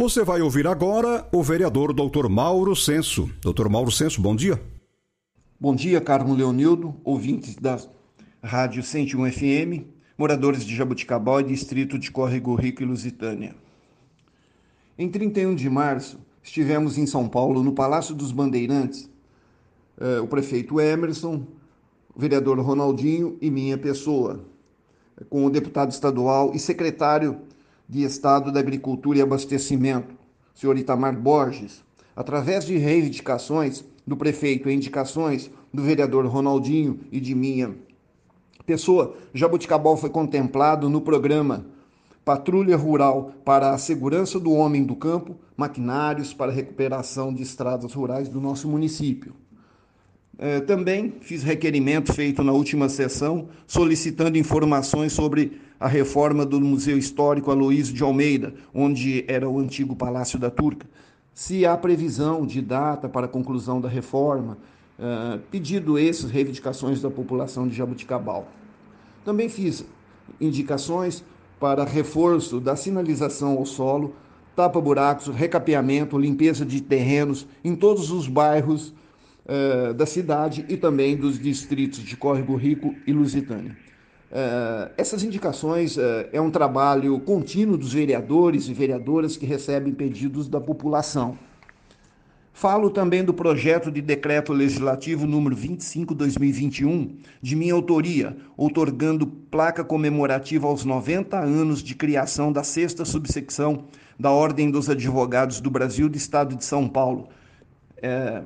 Você vai ouvir agora o vereador Dr. Mauro Senso. Dr. Mauro Senso, bom dia. Bom dia, Carmo Leonildo, ouvintes da Rádio 101 FM, moradores de Jabuticabal e distrito de Córrego Rico e Lusitânia. Em 31 de março, estivemos em São Paulo, no Palácio dos Bandeirantes, eh, o prefeito Emerson, o vereador Ronaldinho e minha pessoa, com o deputado estadual e secretário de Estado da Agricultura e Abastecimento, senhor Itamar Borges, através de reivindicações do prefeito e indicações do vereador Ronaldinho e de minha pessoa, Jabuticabal foi contemplado no programa Patrulha Rural para a Segurança do Homem do Campo, maquinários para recuperação de estradas rurais do nosso município. É, também fiz requerimento feito na última sessão solicitando informações sobre a reforma do Museu Histórico Aloísio de Almeida, onde era o antigo Palácio da Turca. Se há previsão de data para a conclusão da reforma, uh, pedido essas reivindicações da população de Jabuticabal. Também fiz indicações para reforço da sinalização ao solo, tapa-buracos, recapeamento, limpeza de terrenos em todos os bairros uh, da cidade e também dos distritos de Córrego Rico e Lusitânia. Uh, essas indicações uh, é um trabalho contínuo dos vereadores e vereadoras que recebem pedidos da população. Falo também do projeto de decreto legislativo número 25/2021, de minha autoria, outorgando placa comemorativa aos 90 anos de criação da sexta subsecção da Ordem dos Advogados do Brasil do Estado de São Paulo, é,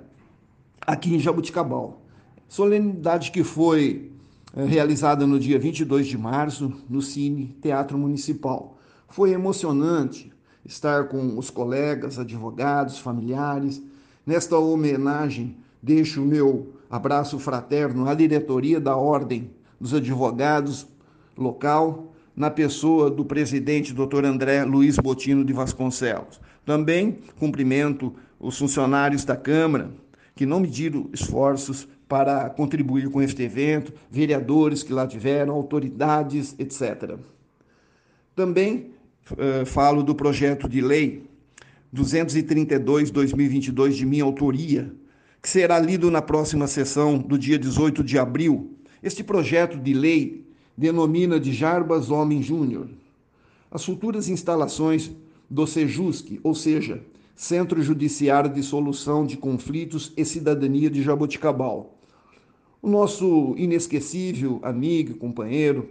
aqui em Jabuticabal. Solenidade que foi realizada no dia 22 de março no Cine Teatro Municipal. Foi emocionante estar com os colegas, advogados, familiares. Nesta homenagem, deixo o meu abraço fraterno à diretoria da Ordem dos Advogados local, na pessoa do presidente Dr. André Luiz Botino de Vasconcelos. Também cumprimento os funcionários da Câmara, que não mediram esforços para contribuir com este evento, vereadores que lá tiveram, autoridades, etc. Também uh, falo do projeto de lei 232-2022 de minha autoria, que será lido na próxima sessão do dia 18 de abril. Este projeto de lei denomina de Jarbas Homem Júnior as futuras instalações do SEJUSC, ou seja, Centro Judiciário de Solução de Conflitos e Cidadania de Jaboticabal. O nosso inesquecível amigo, companheiro,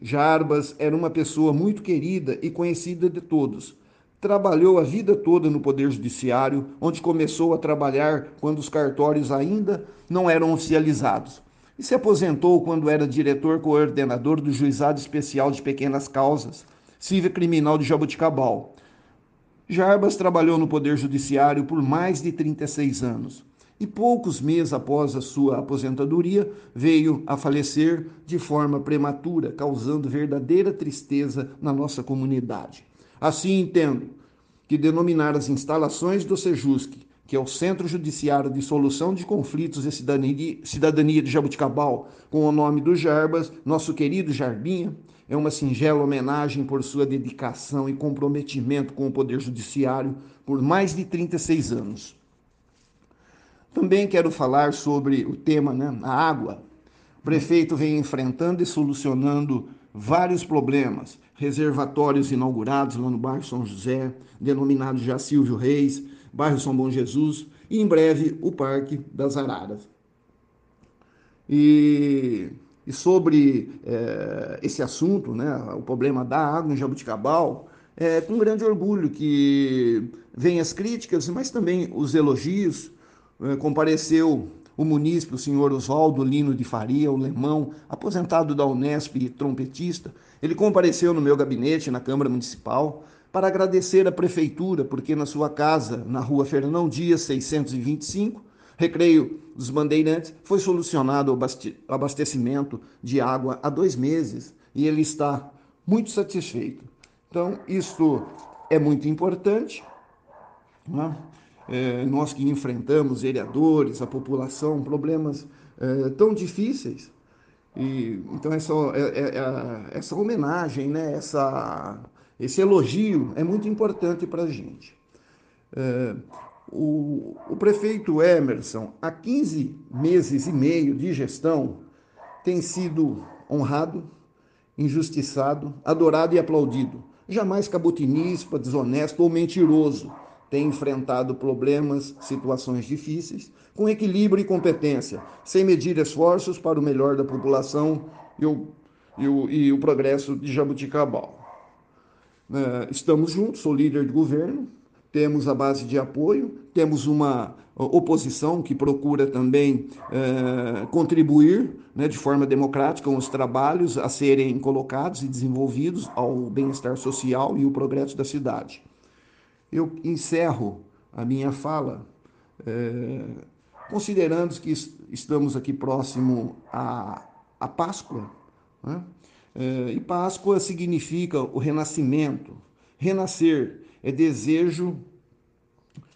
Jarbas, era uma pessoa muito querida e conhecida de todos. Trabalhou a vida toda no Poder Judiciário, onde começou a trabalhar quando os cartórios ainda não eram oficializados. E se aposentou quando era diretor coordenador do Juizado Especial de Pequenas Causas, Civil Criminal de Jaboticabal. Jarbas trabalhou no Poder Judiciário por mais de 36 anos e poucos meses após a sua aposentadoria veio a falecer de forma prematura, causando verdadeira tristeza na nossa comunidade. Assim entendo que denominar as instalações do Sejusc, que é o Centro Judiciário de Solução de Conflitos e Cidadania, de Jabuticabal, com o nome do Jarbas, nosso querido Jarbinha, é uma singela homenagem por sua dedicação e comprometimento com o Poder Judiciário por mais de 36 anos. Também quero falar sobre o tema, né, a água. O prefeito vem enfrentando e solucionando vários problemas. Reservatórios inaugurados lá no bairro São José, denominado já Silvio Reis, bairro São Bom Jesus, e em breve o Parque das Araras. E e sobre é, esse assunto, né, o problema da água em Jabuticabal, é com grande orgulho que vem as críticas, mas também os elogios. É, compareceu o munícipe, o senhor Oswaldo Lino de Faria, o Lemão, aposentado da Unesp e trompetista. Ele compareceu no meu gabinete na Câmara Municipal para agradecer à prefeitura, porque na sua casa, na rua Fernão Dias, 625, Recreio dos Bandeirantes, foi solucionado o abastecimento de água há dois meses e ele está muito satisfeito. Então, isto é muito importante. Né? É, nós que enfrentamos vereadores, a população, problemas é, tão difíceis. E, então, essa, é, é, é essa homenagem, né? essa, esse elogio é muito importante para a gente. É, o, o prefeito Emerson, há 15 meses e meio de gestão, tem sido honrado, injustiçado, adorado e aplaudido. Jamais cabotinista, desonesto ou mentiroso. Tem enfrentado problemas, situações difíceis, com equilíbrio e competência, sem medir esforços para o melhor da população e o, e o, e o progresso de Jabuticabal. É, estamos juntos, sou líder de governo, temos a base de apoio, temos uma oposição que procura também eh, contribuir né, de forma democrática com os trabalhos a serem colocados e desenvolvidos ao bem-estar social e o progresso da cidade. Eu encerro a minha fala eh, considerando que estamos aqui próximo à, à Páscoa, né? eh, e Páscoa significa o renascimento, renascer é desejo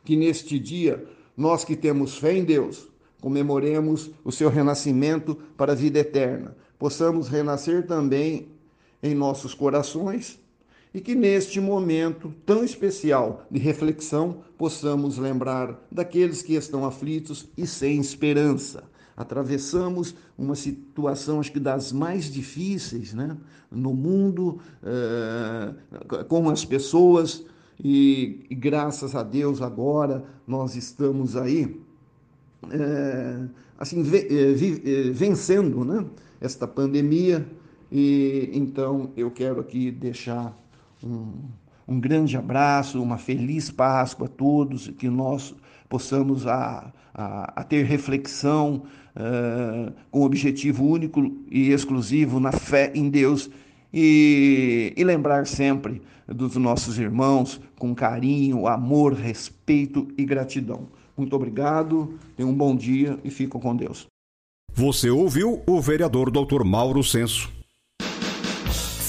que neste dia, nós que temos fé em Deus, comemoremos o seu renascimento para a vida eterna. Possamos renascer também em nossos corações e que neste momento tão especial de reflexão possamos lembrar daqueles que estão aflitos e sem esperança. Atravessamos uma situação, acho que das mais difíceis né? no mundo, eh, com as pessoas e, e graças a Deus agora nós estamos aí é, assim é, vencendo né, esta pandemia e então eu quero aqui deixar um, um grande abraço, uma feliz Páscoa a todos, que nós possamos a, a, a ter reflexão uh, com objetivo único e exclusivo na fé em Deus e, e lembrar sempre dos nossos irmãos com carinho, amor, respeito e gratidão. Muito obrigado, tenham um bom dia e fico com Deus. Você ouviu o vereador Dr. Mauro Senso.